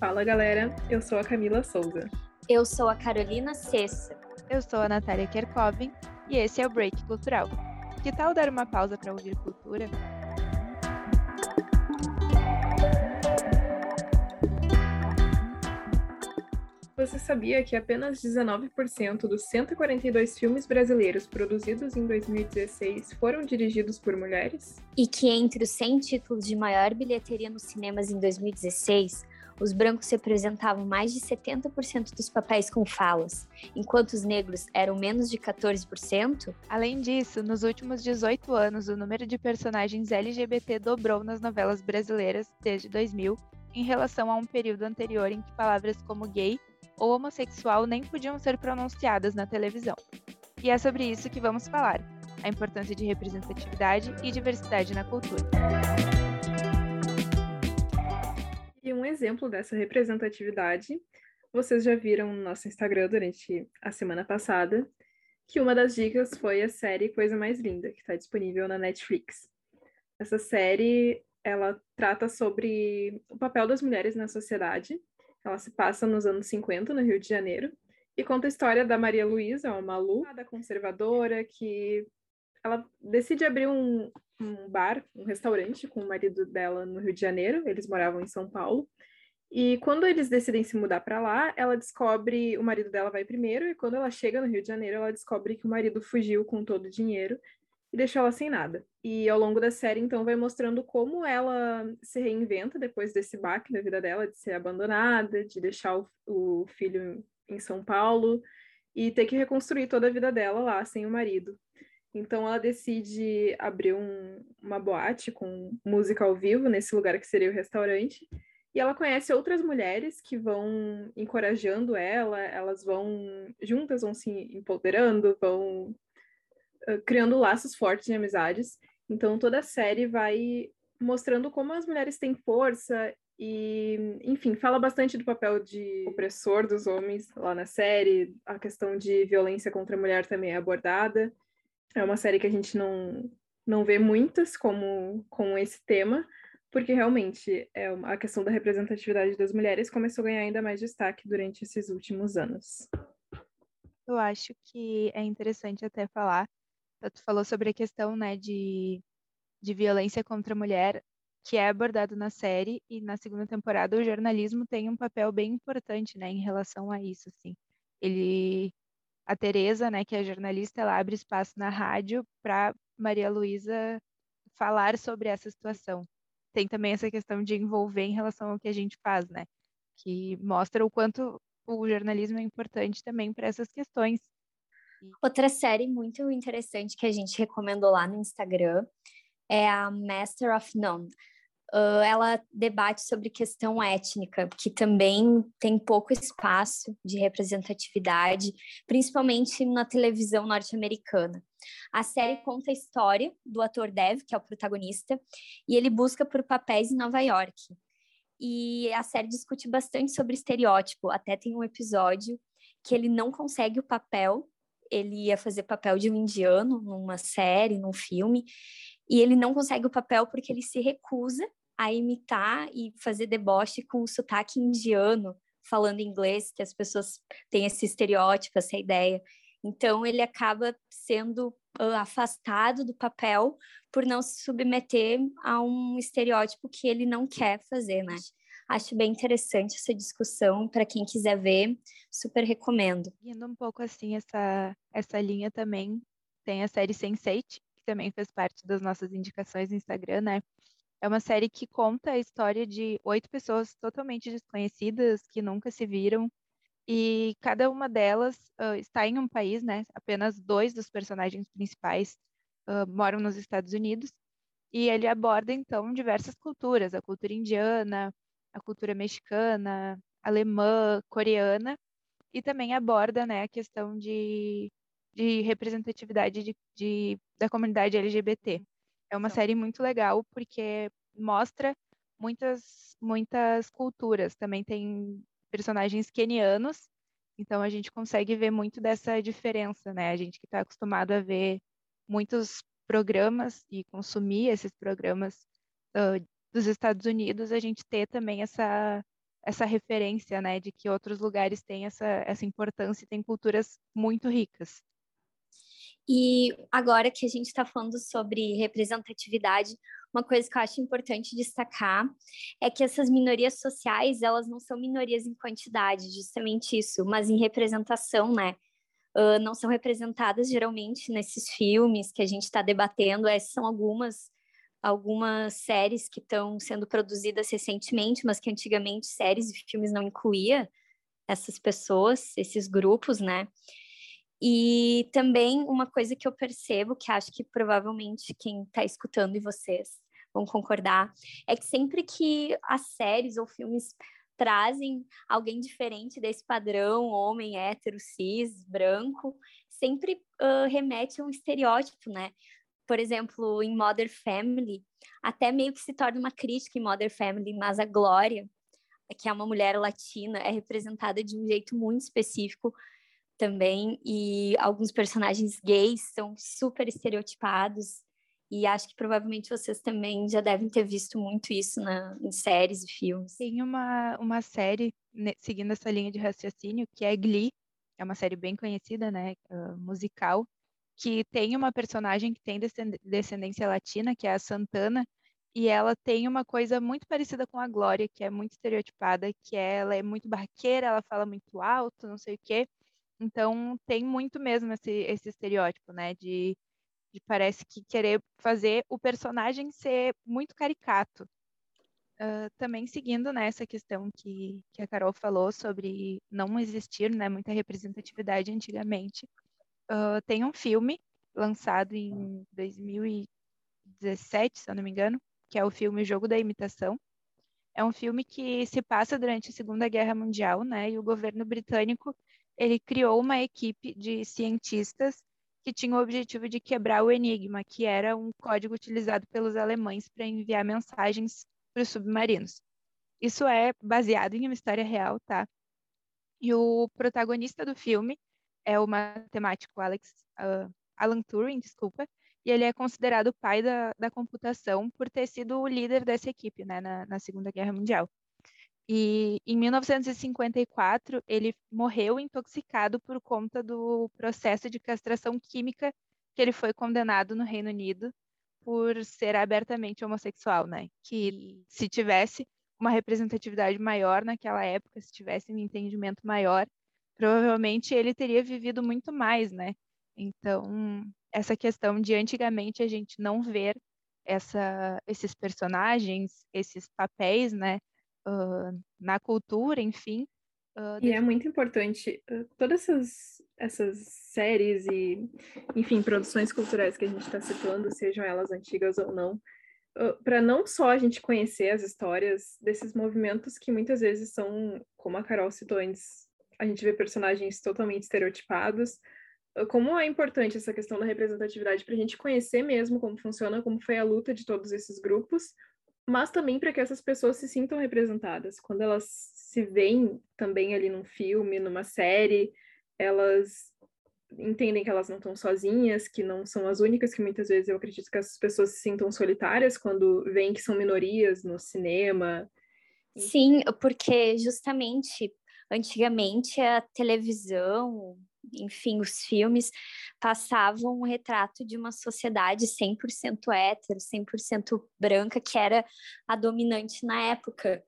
Fala galera, eu sou a Camila Souza. Eu sou a Carolina Cessa. Eu sou a Natália Kerkovin e esse é o Break Cultural. Que tal dar uma pausa para ouvir cultura? Você sabia que apenas 19% dos 142 filmes brasileiros produzidos em 2016 foram dirigidos por mulheres? E que entre os 100 títulos de maior bilheteria nos cinemas em 2016, os brancos representavam mais de 70% dos papéis com falas, enquanto os negros eram menos de 14%? Além disso, nos últimos 18 anos, o número de personagens LGBT dobrou nas novelas brasileiras desde 2000, em relação a um período anterior em que palavras como gay ou homossexual nem podiam ser pronunciadas na televisão. E é sobre isso que vamos falar: a importância de representatividade e diversidade na cultura. Um exemplo dessa representatividade, vocês já viram no nosso Instagram durante a semana passada, que uma das dicas foi a série Coisa Mais Linda, que está disponível na Netflix. Essa série, ela trata sobre o papel das mulheres na sociedade ela se passa nos anos 50, no Rio de Janeiro, e conta a história da Maria Luísa, uma Malu, da conservadora, que ela decide abrir um, um bar, um restaurante com o marido dela no Rio de Janeiro, eles moravam em São Paulo, e quando eles decidem se mudar para lá, ela descobre, o marido dela vai primeiro, e quando ela chega no Rio de Janeiro, ela descobre que o marido fugiu com todo o dinheiro e deixou ela sem nada. E ao longo da série, então, vai mostrando como ela se reinventa depois desse baque na vida dela, de ser abandonada, de deixar o, o filho em São Paulo e ter que reconstruir toda a vida dela lá, sem o marido. Então ela decide abrir um, uma boate com música ao vivo nesse lugar que seria o restaurante. E ela conhece outras mulheres que vão encorajando ela, elas vão juntas vão se empoderando, vão criando laços fortes de amizades. Então toda a série vai mostrando como as mulheres têm força e, enfim, fala bastante do papel de opressor dos homens lá na série. A questão de violência contra a mulher também é abordada. É uma série que a gente não, não vê muitas como com esse tema, porque realmente é a questão da representatividade das mulheres começou a ganhar ainda mais destaque durante esses últimos anos. Eu acho que é interessante até falar tu falou sobre a questão, né, de, de violência contra a mulher, que é abordado na série, e na segunda temporada o jornalismo tem um papel bem importante, né, em relação a isso, assim. Ele, a Tereza, né, que é jornalista, ela abre espaço na rádio para Maria Luísa falar sobre essa situação. Tem também essa questão de envolver em relação ao que a gente faz, né, que mostra o quanto o jornalismo é importante também para essas questões Outra série muito interessante que a gente recomendou lá no Instagram é a Master of None. Uh, ela debate sobre questão étnica, que também tem pouco espaço de representatividade, principalmente na televisão norte-americana. A série conta a história do ator Dev, que é o protagonista, e ele busca por papéis em Nova York. E a série discute bastante sobre estereótipo, até tem um episódio que ele não consegue o papel ele ia fazer papel de um indiano numa série, num filme, e ele não consegue o papel porque ele se recusa a imitar e fazer deboche com o sotaque indiano, falando inglês, que as pessoas têm esse estereótipo, essa ideia. Então ele acaba sendo uh, afastado do papel por não se submeter a um estereótipo que ele não quer fazer, né? Acho bem interessante essa discussão. Para quem quiser ver, super recomendo. Indo um pouco assim, essa, essa linha também tem a série Sense8, que também fez parte das nossas indicações no Instagram, né? É uma série que conta a história de oito pessoas totalmente desconhecidas, que nunca se viram, e cada uma delas uh, está em um país, né? Apenas dois dos personagens principais uh, moram nos Estados Unidos, e ele aborda, então, diversas culturas, a cultura indiana, a cultura mexicana, alemã, coreana, e também aborda né, a questão de, de representatividade de, de, da comunidade LGBT. É uma série muito legal porque mostra muitas, muitas culturas. Também tem personagens kenianos, então a gente consegue ver muito dessa diferença, né? A gente que está acostumado a ver muitos programas e consumir esses programas uh, dos Estados Unidos, a gente ter também essa, essa referência, né, de que outros lugares têm essa, essa importância e têm culturas muito ricas. E agora que a gente está falando sobre representatividade, uma coisa que eu acho importante destacar é que essas minorias sociais, elas não são minorias em quantidade, justamente isso, mas em representação, né? Uh, não são representadas geralmente nesses filmes que a gente está debatendo. Essas são algumas algumas séries que estão sendo produzidas recentemente, mas que antigamente séries e filmes não incluía essas pessoas, esses grupos, né? E também uma coisa que eu percebo, que acho que provavelmente quem está escutando e vocês vão concordar, é que sempre que as séries ou filmes trazem alguém diferente desse padrão, homem, hétero, cis, branco, sempre uh, remete a um estereótipo, né? Por exemplo, em Mother Family, até meio que se torna uma crítica em Mother Family, mas a Glória, que é uma mulher latina, é representada de um jeito muito específico também, e alguns personagens gays são super estereotipados, e acho que provavelmente vocês também já devem ter visto muito isso na, em séries e filmes. Tem uma, uma série, né, seguindo essa linha de raciocínio, que é Glee, é uma série bem conhecida, né, uh, musical, que tem uma personagem que tem descendência latina, que é a Santana, e ela tem uma coisa muito parecida com a Glória, que é muito estereotipada, que ela é muito barraqueira, ela fala muito alto, não sei o quê, então, tem muito mesmo esse, esse estereótipo, né? De, de parece que querer fazer o personagem ser muito caricato. Uh, também seguindo nessa né, questão que, que a Carol falou sobre não existir né, muita representatividade antigamente, uh, tem um filme lançado em 2017, se eu não me engano, que é o filme Jogo da Imitação. É um filme que se passa durante a Segunda Guerra Mundial, né? E o governo britânico ele criou uma equipe de cientistas que tinha o objetivo de quebrar o enigma, que era um código utilizado pelos alemães para enviar mensagens para os submarinos. Isso é baseado em uma história real, tá? E o protagonista do filme é o matemático Alex, uh, Alan Turing, desculpa, e ele é considerado o pai da, da computação por ter sido o líder dessa equipe né, na, na Segunda Guerra Mundial. E em 1954, ele morreu intoxicado por conta do processo de castração química que ele foi condenado no Reino Unido por ser abertamente homossexual, né? Que se tivesse uma representatividade maior naquela época, se tivesse um entendimento maior, provavelmente ele teria vivido muito mais, né? Então, essa questão de antigamente a gente não ver essa, esses personagens, esses papéis, né? Uh, na cultura, enfim. Uh, e é muito importante, uh, todas essas, essas séries e, enfim, produções culturais que a gente está citando, sejam elas antigas ou não, para não só a gente conhecer as histórias desses movimentos que muitas vezes são, como a Carol citou antes, a gente vê personagens totalmente estereotipados, como é importante essa questão da representatividade para a gente conhecer mesmo como funciona, como foi a luta de todos esses grupos, mas também para que essas pessoas se sintam representadas. Quando elas se veem também ali num filme, numa série, elas entendem que elas não estão sozinhas, que não são as únicas, que muitas vezes eu acredito que as pessoas se sintam solitárias quando veem que são minorias no cinema. Sim, porque justamente antigamente a televisão, enfim, os filmes passavam um retrato de uma sociedade 100% hétero, 100% branca, que era a dominante na época.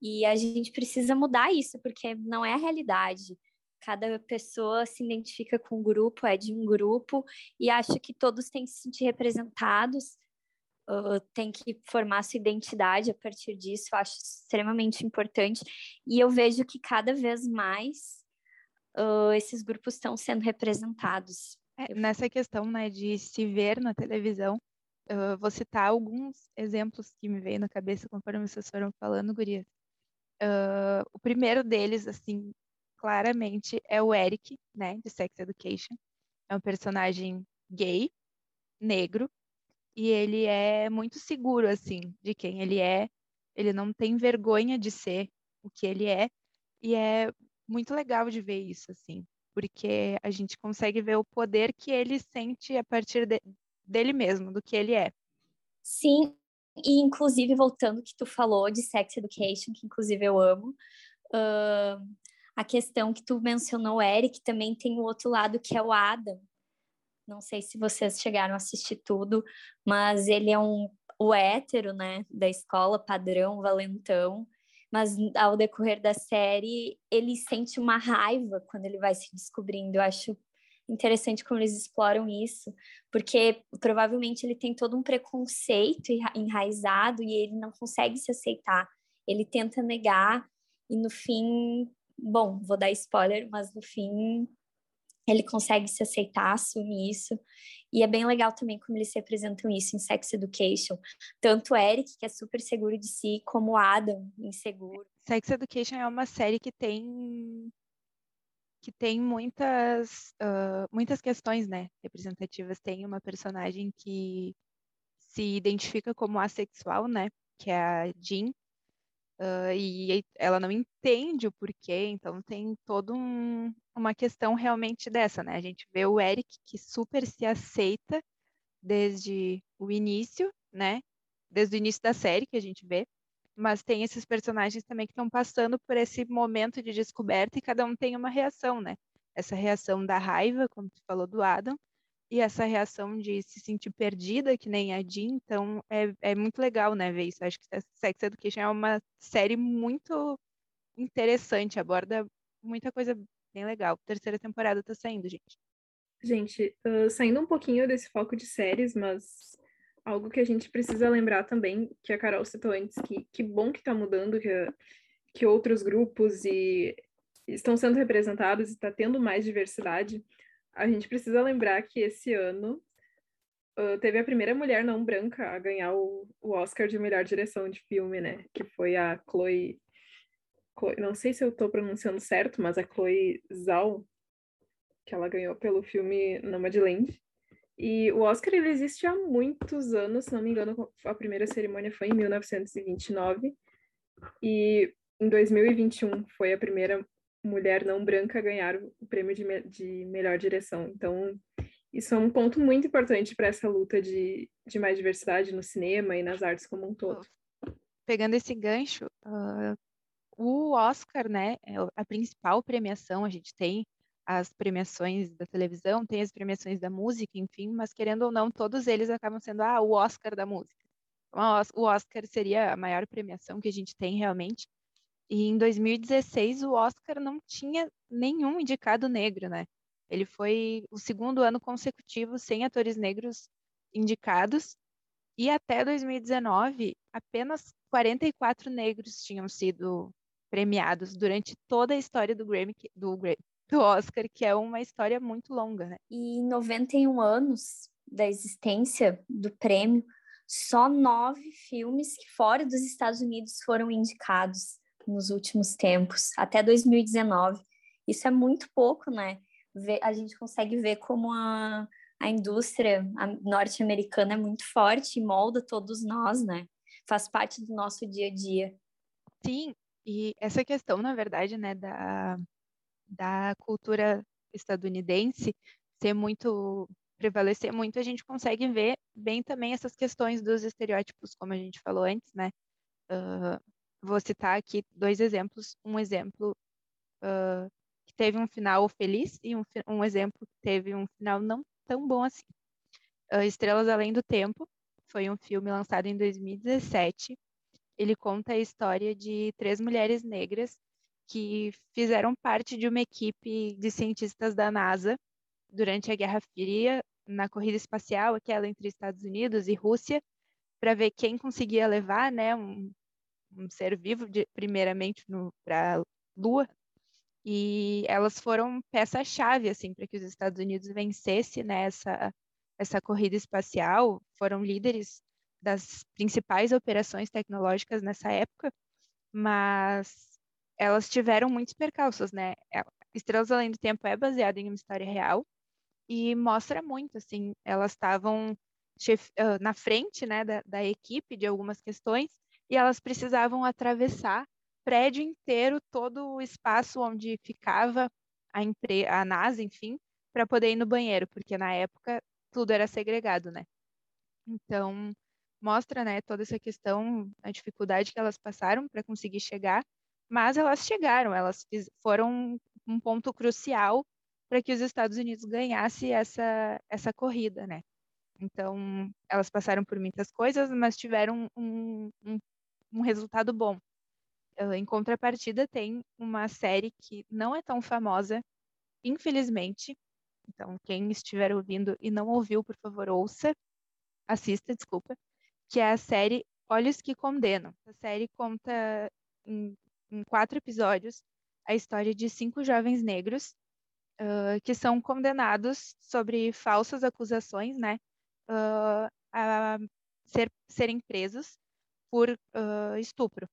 E a gente precisa mudar isso, porque não é a realidade. Cada pessoa se identifica com um grupo, é de um grupo, e acho que todos têm que se sentir representados, uh, tem que formar sua identidade a partir disso, acho extremamente importante. E eu vejo que cada vez mais uh, esses grupos estão sendo representados. É, nessa questão né, de se ver na televisão, uh, vou citar alguns exemplos que me veio na cabeça conforme vocês foram falando, Gurias. Uh, o primeiro deles, assim, claramente, é o Eric, né, de Sex Education. É um personagem gay, negro, e ele é muito seguro, assim, de quem ele é. Ele não tem vergonha de ser o que ele é, e é muito legal de ver isso, assim, porque a gente consegue ver o poder que ele sente a partir de, dele mesmo, do que ele é. Sim, E, inclusive, voltando que tu falou de Sex Education, que inclusive eu amo, uh, a questão que tu mencionou, Eric, também tem o outro lado que é o Adam. Não sei se vocês chegaram a assistir tudo, mas ele é um o hétero, né, da escola padrão, valentão, mas ao decorrer da série ele sente uma raiva quando ele vai se descobrindo. Eu acho interessante como eles exploram isso, porque provavelmente ele tem todo um preconceito enraizado e ele não consegue se aceitar. Ele tenta negar e no fim, bom, vou dar spoiler, mas no fim ele consegue se aceitar, assumir isso. E é bem legal também como eles representam isso em Sex Education. Tanto o Eric, que é super seguro de si, como o Adam, inseguro. Sex Education é uma série que tem que tem muitas, uh, muitas questões, né, representativas. Tem uma personagem que se identifica como assexual, né, que é a Jean, uh, e ela não entende o porquê, então tem todo um, uma questão realmente dessa, né? A gente vê o Eric que super se aceita desde o início, né? Desde o início da série que a gente vê, mas tem esses personagens também que estão passando por esse momento de descoberta e cada um tem uma reação, né? Essa reação da raiva, como tu falou do Adam, e essa reação de se sentir perdida, que nem a Jean, então é, é muito legal, né, ver isso. Acho que Sex Education é uma série muito interessante, aborda muita coisa bem legal. Terceira temporada tá saindo, gente. Gente, uh, saindo um pouquinho desse foco de séries, mas algo que a gente precisa lembrar também, que a Carol citou antes, que, que bom que está mudando, que, que outros grupos e estão sendo representados e está tendo mais diversidade. A gente precisa lembrar que esse ano uh, teve a primeira mulher não branca a ganhar o, o Oscar de melhor direção de filme, né? Que foi a Chloe, Chloe não sei se eu estou pronunciando certo, mas a Chloe Zhao, que ela ganhou pelo filme Nomadland. E o Oscar ele existe há muitos anos, se não me engano, a primeira cerimônia foi em 1929 e em 2021 foi a primeira mulher não branca a ganhar o prêmio de, me de melhor direção. Então, isso é um ponto muito importante para essa luta de, de mais diversidade no cinema e nas artes como um todo. Pegando esse gancho, uh, o Oscar, né, é a principal premiação, a gente tem as premiações da televisão, tem as premiações da música, enfim, mas querendo ou não, todos eles acabam sendo ah, o Oscar da música. Então, o Oscar seria a maior premiação que a gente tem realmente. E em 2016 o Oscar não tinha nenhum indicado negro, né? Ele foi o segundo ano consecutivo sem atores negros indicados. E até 2019, apenas 44 negros tinham sido premiados durante toda a história do Grammy, do, do Oscar, que é uma história muito longa, né? E em 91 anos da existência do prêmio, só nove filmes que fora dos Estados Unidos foram indicados nos últimos tempos, até 2019. Isso é muito pouco, né? A gente consegue ver como a, a indústria norte-americana é muito forte e molda todos nós, né? Faz parte do nosso dia a dia. Sim, e essa questão, na verdade, né, da, da cultura estadunidense ser muito prevalecer muito, a gente consegue ver bem também essas questões dos estereótipos, como a gente falou antes, né? Uh, vou citar aqui dois exemplos. Um exemplo uh, que teve um final feliz e um, um, exemplo que teve um final não tão bom assim. Uh, Estrelas Além do Tempo foi um filme lançado em 2017. Ele conta a história de três mulheres negras que fizeram parte de uma equipe de cientistas da NASA durante a Guerra Fria, na corrida espacial, aquela entre Estados Unidos e Rússia, para ver quem conseguia levar né, um, um ser vivo, de, primeiramente para a Lua, e elas foram peça-chave assim para que os Estados Unidos vencesse nessa né, essa corrida espacial, foram líderes das principais operações tecnológicas nessa época, mas elas tiveram muitos percalços, né? É, Estrelas Além do Tempo é baseado em uma história real e mostra muito, assim, elas estavam na frente, né, da, da equipe de algumas questões e elas precisavam atravessar prédio inteiro, todo o espaço onde ficava a, empre a NASA, enfim, para poder ir no banheiro, porque na época tudo era segregado, né? Então, mostra, né, toda essa questão, a dificuldade que elas passaram para conseguir chegar, mas elas chegaram, elas foram um ponto crucial para que os Estados Unidos ganhasse essa essa corrida, né? Então, elas passaram por muitas coisas, mas tiveram um, um, um resultado bom. Em contrapartida, tem uma série que não é tão famosa, infelizmente. Então, quem estiver ouvindo e não ouviu, por favor, ouça, assista, desculpa, que é a série Olhos que Condenam. A série conta em, em quatro episódios a história de cinco jovens negros uh, que são condenados sobre falsas acusações, né, uh, a ser, serem presos por uh, estupro.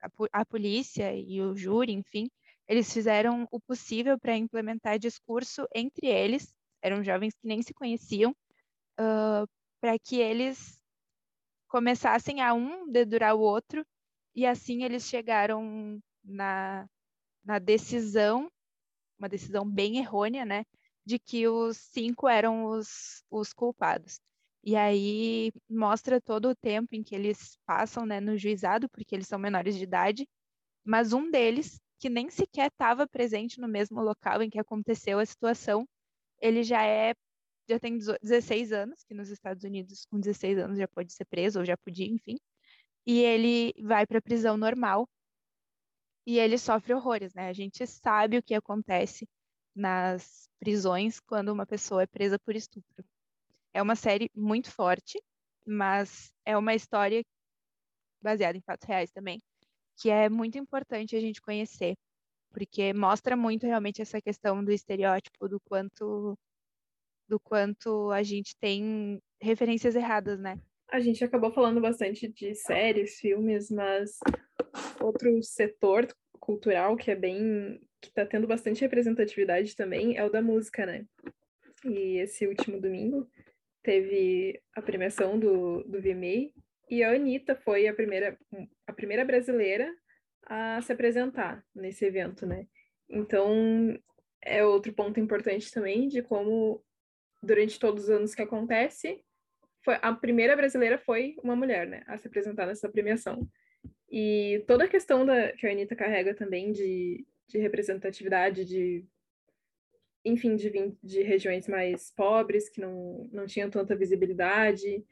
A, a, polícia e o júri, enfim, eles fizeram o possível para implementar discurso entre eles, eram jovens que nem se conheciam, para que eles começassem a um dedurar o outro, e assim eles chegaram na, na decisão, uma decisão bem errônea, né, de que os cinco eram os, os culpados. E aí mostra todo o tempo em que eles passam né, no juizado, porque eles são menores de idade, mas um deles, que nem sequer estava presente no mesmo local em que aconteceu a situação, ele já é já tem 16 anos, que nos Estados Unidos com 16 anos já pode ser preso ou já podia, enfim. E ele vai para a prisão normal e ele sofre horrores, né? A gente sabe o que acontece nas prisões quando uma pessoa é presa por estupro. É uma série muito forte, mas é uma história baseada em fatos reais também, que é muito importante a gente conhecer, porque mostra muito realmente essa questão do estereótipo, do quanto do quanto a gente tem referências erradas, né? A gente acabou falando bastante de séries, filmes, mas outro setor cultural que é bem que está tendo bastante representatividade também é o da música, né? E esse último domingo teve a premiação do, do VMA e a Anitta foi a primeira, a primeira brasileira a se apresentar nesse evento, né? Então, é outro ponto importante também de como, durante todos os anos que acontece, foi, a primeira brasileira foi uma mulher, né? A se apresentar nessa premiação. E toda a questão da, que a Anitta carrega também de, de representatividade, de enfim, de, de regiões mais pobres, que não, não tinham tanta visibilidade.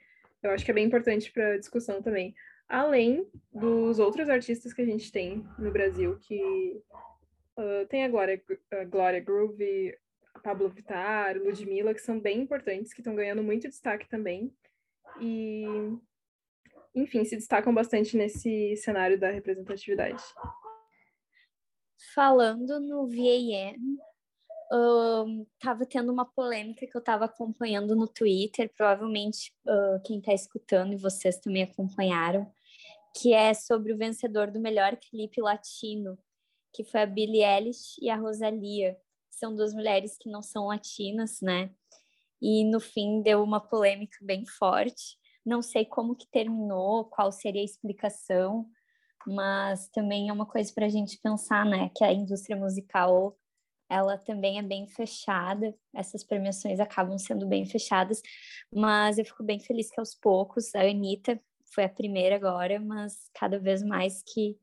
Eu acho que é bem importante para a discussão também. Além dos outros artistas que a gente tem no Brasil, que uh, tem a Glória, a Glória Groove, Pablo Vittar, Ludmilla, que são bem importantes, que estão ganhando muito destaque também. E, enfim, se destacam bastante nesse cenário da representatividade. Falando no VAM, estava tendo uma polêmica que eu estava acompanhando no Twitter, provavelmente uh, quem está escutando e vocês também acompanharam, que é sobre o vencedor do melhor clipe latino, que foi a Billie Eilish e a Rosalia. São duas mulheres que não são latinas, né? E no fim deu uma polêmica bem forte. Não sei como que terminou, qual seria a explicação, mas também é uma coisa para a gente pensar, né? Que a indústria musical ela também é bem fechada, essas premiações acabam sendo bem fechadas, mas eu fico bem feliz que aos poucos, a Anitta foi a primeira agora, mas cada vez mais que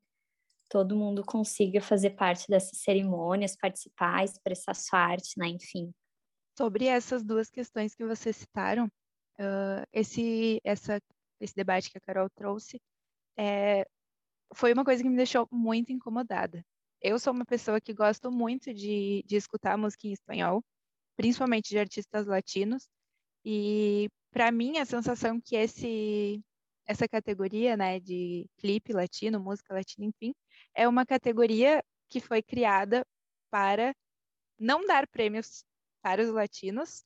todo mundo consiga fazer parte dessas cerimônias, participar, expressar sua arte, né, enfim. Sobre essas duas questões que vocês citaram, uh, esse, essa, esse debate que a Carol trouxe, é, foi uma coisa que me deixou muito incomodada, eu sou uma pessoa que gosto muito de, de escutar música em espanhol, principalmente de artistas latinos, e para mim a sensação que esse essa categoria, né, de clipe latino, música latina, enfim, é uma categoria que foi criada para não dar prêmios para os latinos,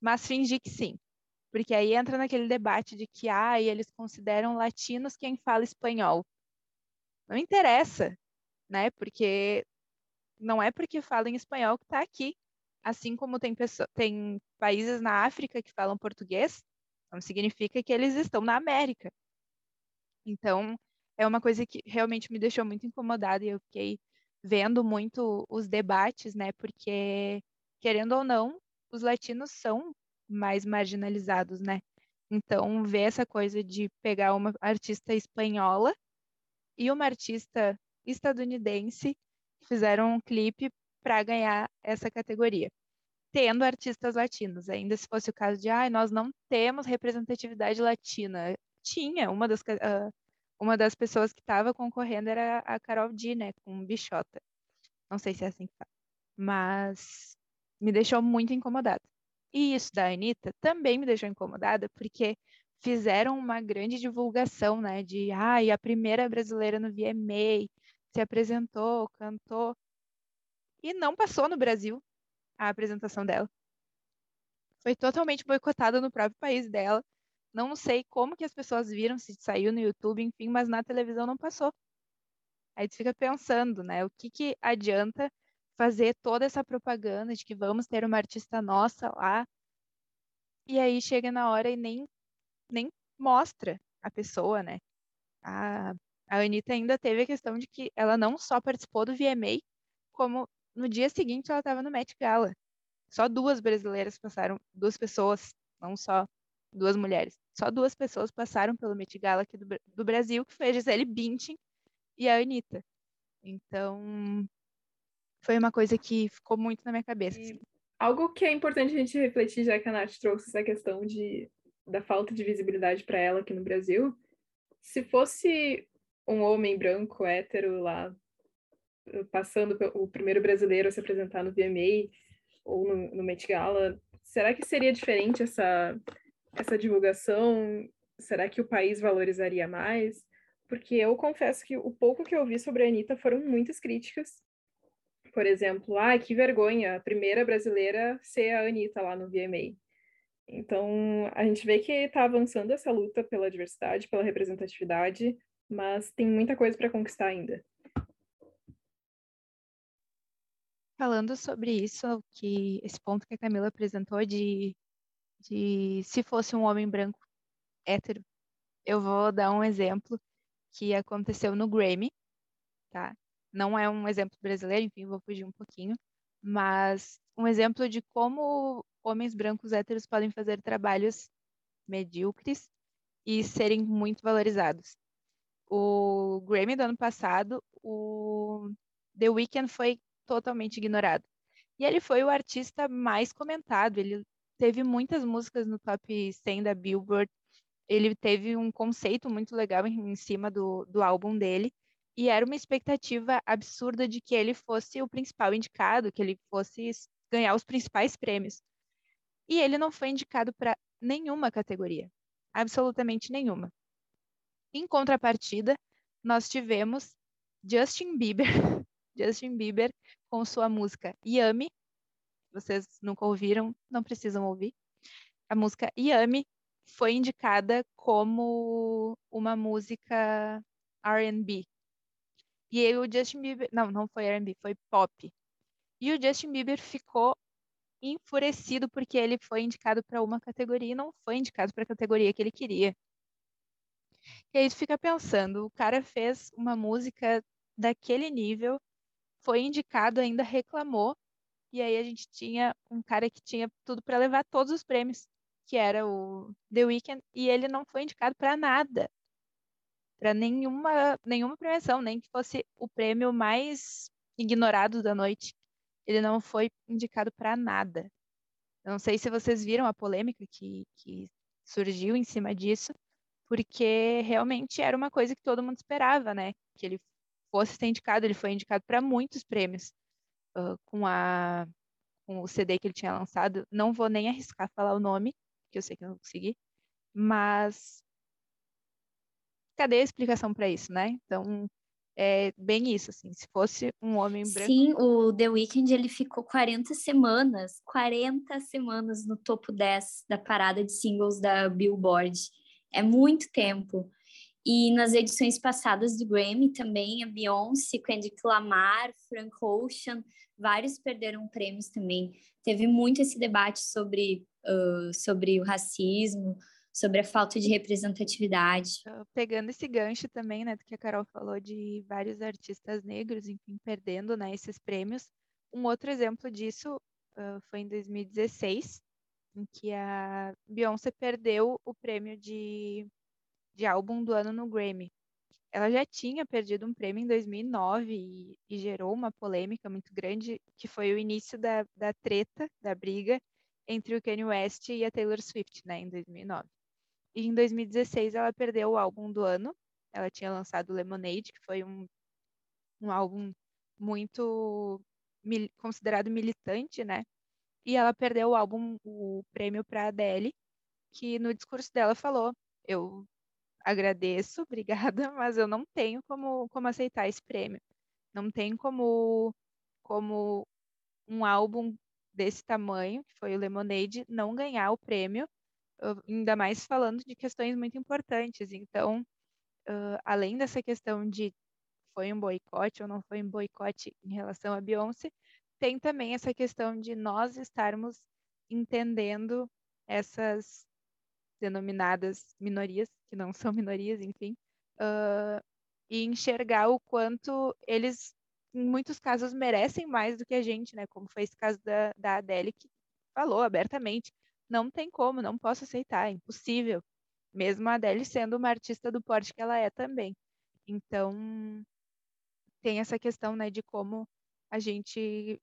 mas fingir que sim. Porque aí entra naquele debate de que ah, eles consideram latinos quem fala espanhol. Não interessa né? Porque não é porque fala em espanhol que está aqui. Assim como tem, pessoa, tem países na África que falam português, não significa que eles estão na América. Então, é uma coisa que realmente me deixou muito incomodada e eu fiquei vendo muito os debates, né? Porque, querendo ou não, os latinos são mais marginalizados, né? Então, ver essa coisa de pegar uma artista espanhola e uma artista estadunidense fizeram um clipe para ganhar essa categoria, tendo artistas latinos. Ainda se fosse o caso de, ah, nós não temos representatividade latina. Tinha, uma das, uh, uma das pessoas que estava concorrendo era a Carol D, né, com Bichota. Não sei se é assim que fala. Mas me deixou muito incomodada. E isso da Anitta também me deixou incomodada, porque fizeram uma grande divulgação, né, de, ah, a primeira brasileira no VMA, se apresentou, cantou, e não passou no Brasil a apresentação dela. Foi totalmente boicotada no próprio país dela. Não sei como que as pessoas viram, se saiu no YouTube, enfim, mas na televisão não passou. Aí tu fica pensando, né, o que que adianta fazer toda essa propaganda de que vamos ter uma artista nossa lá, e aí chega na hora e nem, nem mostra a pessoa, né? A, a Anitta ainda teve a questão de que ela não só participou do VMA, como no dia seguinte ela estava no Met Gala. Só duas brasileiras passaram, duas pessoas, não só duas mulheres, só duas pessoas passaram pelo Met Gala aqui do, do Brasil, que foi a Gisele Bündchen e a Anitta. Então, foi uma coisa que ficou muito na minha cabeça. Assim. Algo que é importante a gente refletir, já que a Nath trouxe essa questão de, da falta de visibilidade para ela aqui no Brasil, se fosse um homem branco, hétero lá, passando o primeiro brasileiro a se apresentar no VMA ou no, no Met Gala, será que seria diferente essa, essa divulgação? Será que o país valorizaria mais? Porque eu confesso que o pouco que eu vi sobre a Anitta foram muitas críticas por exemplo, ah, que vergonha, a primeira brasileira ser a Anitta lá no VMA. Então, a gente vê que está avançando essa luta pela diversidade, pela representatividade, mas tem muita coisa para conquistar ainda. Falando sobre isso, que esse ponto que a Camila apresentou de, de se fosse um homem branco hétero, eu vou dar um exemplo que aconteceu no Grammy, tá? Não é um exemplo brasileiro, enfim, vou fugir um pouquinho, mas um exemplo de como homens brancos héteros podem fazer trabalhos medíocres e serem muito valorizados. O Grammy do ano passado, o The Weeknd foi totalmente ignorado. E ele foi o artista mais comentado, ele teve muitas músicas no top 100 da Billboard, ele teve um conceito muito legal em, cima do, do álbum dele, e era uma expectativa absurda de que ele fosse o principal indicado, que ele fosse ganhar os principais prêmios. E ele não foi indicado para nenhuma categoria, absolutamente nenhuma. Em contrapartida, nós tivemos Justin Bieber, Justin Bieber com sua música Yummy. Vocês nunca ouviram, não precisam ouvir. A música Yummy foi indicada como uma música R&B, e o Justin Bieber, não, não foi R&B, foi pop. E o Justin Bieber ficou enfurecido porque ele foi indicado para uma categoria e não foi indicado para a categoria que ele queria. E aí tu fica pensando, o cara fez uma música daquele nível, foi indicado, ainda reclamou, e aí a gente tinha um cara que tinha tudo para levar todos os prêmios, que era o The Weeknd, e ele não foi indicado para nada para nenhuma, nenhuma premiação, nem que fosse o prêmio mais ignorado da noite. Ele não foi indicado para nada. Eu não sei se vocês viram a polêmica que, que surgiu em cima disso, porque realmente era uma coisa que todo mundo esperava, né? Que ele fosse ser indicado. Ele foi indicado para muitos prêmios uh, com, a, com o CD que ele tinha lançado. Não vou nem arriscar falar o nome, que eu sei que eu não consegui, mas cadê a explicação para isso, né? Então, é bem isso, assim, se fosse um homem branco... Sim, o The Weeknd, ele ficou 40 semanas, 40 semanas no topo 10 da parada de singles da Billboard. É muito tempo. E nas edições passadas do Grammy também, a Beyoncé, Kendrick Lamar, Frank Ocean, vários perderam prêmios também. Teve muito esse debate sobre, uh, sobre o racismo, sobre a falta de representatividade. Pegando esse gancho também, né, do que a Carol falou de vários artistas negros, enfim, perdendo, né, esses prêmios. Um outro exemplo disso uh, foi em 2016, em que a Beyoncé perdeu o prêmio de, de álbum do ano no Grammy. Ela já tinha perdido um prêmio em 2009 e, e gerou uma polêmica muito grande, que foi o início da, da treta, da briga entre o Kanye West e a Taylor Swift, né, em 2009. E em 2016 ela perdeu o álbum do ano. Ela tinha lançado Lemonade, que foi um, um álbum muito mil, considerado militante, né? E ela perdeu o álbum, o prêmio para Adele, que no discurso dela falou: "Eu agradeço, obrigada, mas eu não tenho como como aceitar esse prêmio. Não tem como como um álbum desse tamanho, que foi o Lemonade, não ganhar o prêmio, ainda mais falando de questões muito importantes. Então, uh, além dessa questão de foi um boicote ou não foi um boicote em relação a Beyoncé, tem também essa questão de nós estarmos entendendo essas denominadas minorias, que não são minorias, enfim, uh, e enxergar o quanto eles, em muitos casos, merecem mais do que a gente, né? Como foi esse caso da, da Adele, que falou abertamente: não tem como, não posso aceitar, é impossível. Mesmo a Adele sendo uma artista do porte que ela é também. Então, tem essa questão, né, de como a gente,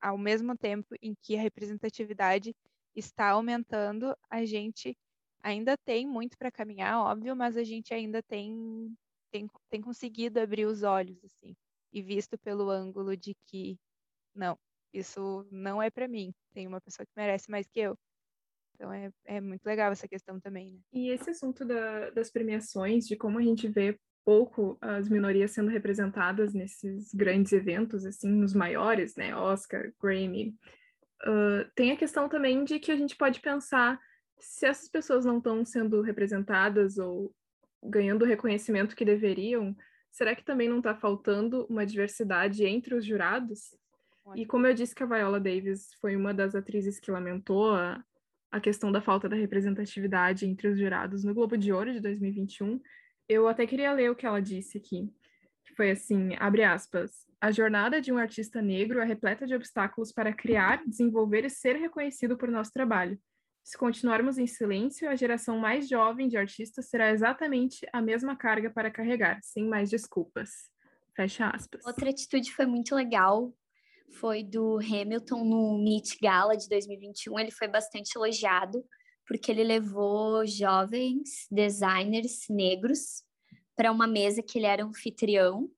ao mesmo tempo em que a representatividade está aumentando, a gente ainda tem muito para caminhar, óbvio, mas a gente ainda tem, tem, tem conseguido abrir os olhos, assim, e visto pelo ângulo de que, não, isso não é para mim, tem uma pessoa que merece mais que eu. Então é, é muito legal essa questão também, né? E esse assunto da, das premiações, de como a gente vê pouco as minorias sendo representadas nesses grandes eventos, assim, nos maiores, né, Oscar, Grammy, uh, tem a questão também de que a gente pode pensar se essas pessoas não estão sendo representadas ou ganhando o reconhecimento que deveriam, será que também não está faltando uma diversidade entre os jurados? E como eu disse que a Viola Davis foi uma das atrizes que lamentou a, a questão da falta da representatividade entre os jurados no Globo de Ouro de 2021, eu até queria ler o que ela disse aqui, que foi assim, abre aspas, a jornada de um artista negro é repleta de obstáculos para criar, desenvolver e ser reconhecido por nosso trabalho. Se continuarmos em silêncio, a geração mais jovem de artistas terá exatamente a mesma carga para carregar, sem mais desculpas. Fecha aspas. Outra atitude foi muito legal, foi do Hamilton no Meet Gala de 2021. Ele foi bastante elogiado, porque ele levou jovens designers negros para uma mesa que ele era anfitrião.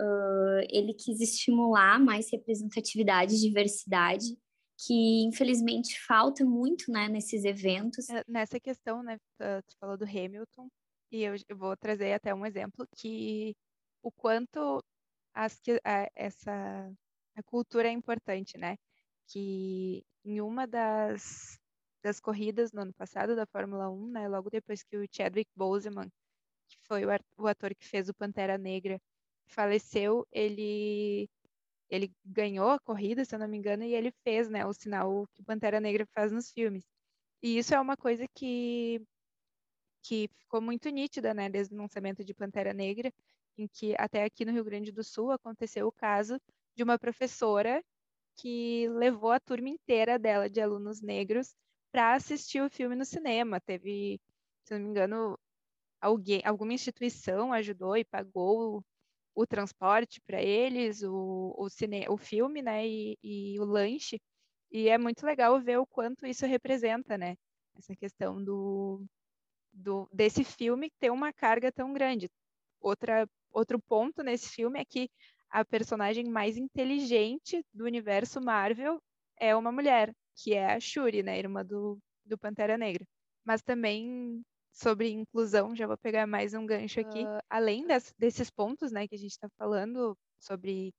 Uh, ele quis estimular mais representatividade e diversidade que infelizmente falta muito, né, nesses eventos. É, nessa questão, né, tu falou do Hamilton, e eu, vou trazer até um exemplo que o quanto as, a, essa a cultura é importante, né? Que em uma das, das corridas no ano passado da Fórmula 1, né, logo depois que o Chadwick Boseman, que foi o, o ator que fez o Pantera Negra, faleceu, ele ele ganhou a corrida, se eu não me engano, e ele fez, né, o sinal que o Pantera Negra faz nos filmes. E isso é uma coisa que que ficou muito nítida, né, desde o lançamento de Pantera Negra, em que até aqui no Rio Grande do Sul aconteceu o caso de uma professora que levou a turma inteira dela de alunos negros para assistir o filme no cinema. Teve, se não me engano, alguém, alguma instituição ajudou e pagou o transporte para eles, o, o, cine, o filme, né, e, e, o lanche. E é muito legal ver o quanto isso representa, né, essa questão do, do desse filme ter uma carga tão grande. Outra, outro ponto nesse filme é que a personagem mais inteligente do universo Marvel é uma mulher, que é a Shuri, né, irmã do, do Pantera Negra. Mas também sobre inclusão, já vou pegar mais um gancho aqui. Uh, além das, desses pontos, né, que a gente está falando sobre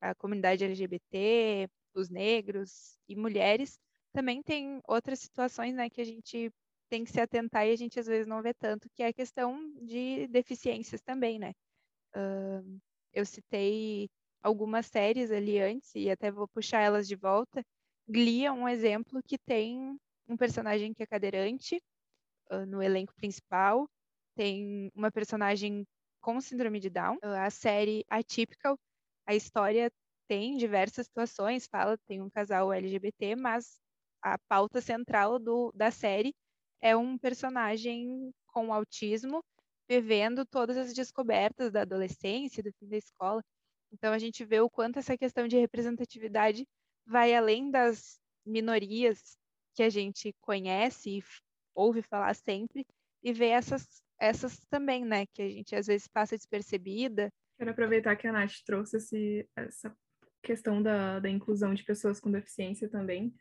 a comunidade LGBT, os negros e mulheres, também tem outras situações, né, que a gente tem que se atentar e a gente às vezes não vê tanto, que é a questão de deficiências também, né? Uh, eu citei algumas séries ali antes e até vou puxar elas de volta. Glee é um exemplo que tem um personagem que é cadeirante, no elenco principal. Tem uma personagem com síndrome de Down. a série Atypical, a história tem diversas situações, fala, tem um casal LGBT, mas a pauta central do, da série é um personagem com autismo vivendo todas as descobertas da adolescência, do fim da escola. Então a gente vê o quanto essa questão de representatividade vai além das minorias que a gente conhece ouve falar sempre e vê essas essas também, né, que a gente às vezes passa despercebida. Quero aproveitar que a Nath trouxe esse, essa questão da, da inclusão de pessoas com deficiência também,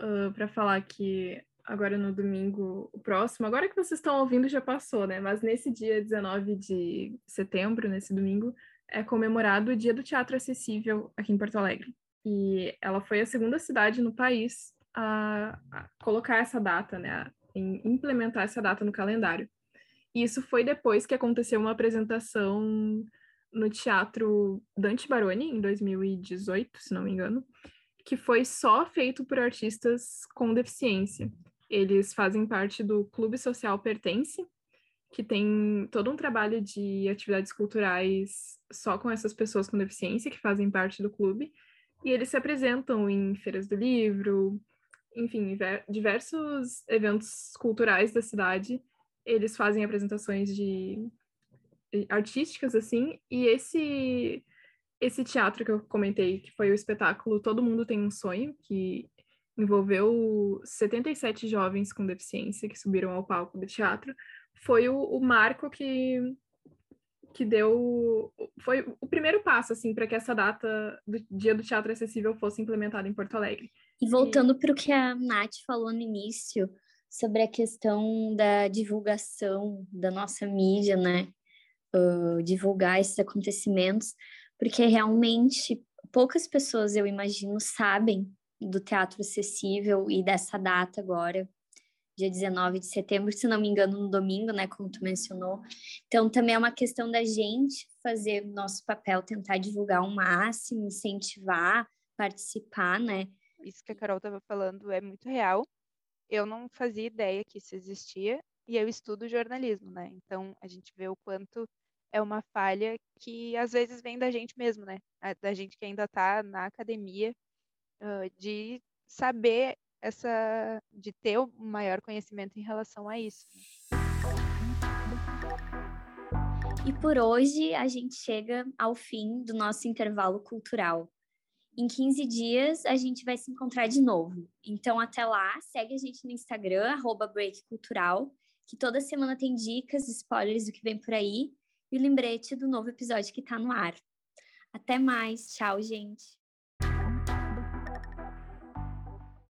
uh, para falar que agora no domingo o próximo, agora que vocês estão ouvindo já passou, né? Mas nesse dia 19 de setembro, nesse domingo, é comemorado o Dia do Teatro Acessível aqui em Porto Alegre. E ela foi a segunda cidade no país a, a colocar essa data, né? A implementar essa data no calendário. E isso foi depois que aconteceu uma apresentação no Teatro Dante Baroni, em 2018, se não me engano, que foi só feito por artistas com deficiência. Eles fazem parte do Clube Social Pertence, que tem todo um trabalho de atividades culturais só com essas pessoas com deficiência que fazem parte do clube. E eles se apresentam em feiras do livro, enfim, diversos eventos culturais da cidade. Eles fazem apresentações de artísticas assim, e esse esse teatro que eu comentei, que foi o espetáculo Todo Mundo Tem um Sonho, que envolveu 77 jovens com deficiência que subiram ao palco do teatro, foi o, o marco que, que deu. Foi o primeiro passo, assim, para que essa data do Dia do Teatro Acessível fosse implementada em Porto Alegre. E voltando e... para o que a Nath falou no início, sobre a questão da divulgação da nossa mídia, né? Uh, divulgar esses acontecimentos, porque realmente poucas pessoas, eu imagino, sabem do teatro acessível e dessa data agora, dia 19 de setembro, se não me engano, no domingo, né, como tu mencionou. Então, também é uma questão da gente fazer o nosso papel, tentar divulgar o máximo, incentivar, participar, né? Isso que a Carol estava falando é muito real. Eu não fazia ideia que isso existia e eu estudo jornalismo, né? Então, a gente vê o quanto é uma falha que às vezes vem da gente mesmo, né? Da gente que ainda está na academia uh, de saber essa, de ter o maior conhecimento em relação a isso. Né? E por hoje a gente chega ao fim do nosso intervalo cultural. Em 15 dias a gente vai se encontrar de novo. Então até lá, segue a gente no Instagram, breakcultural, que toda semana tem dicas, spoilers do que vem por aí e o lembrete do novo episódio que está no ar. Até mais, tchau, gente!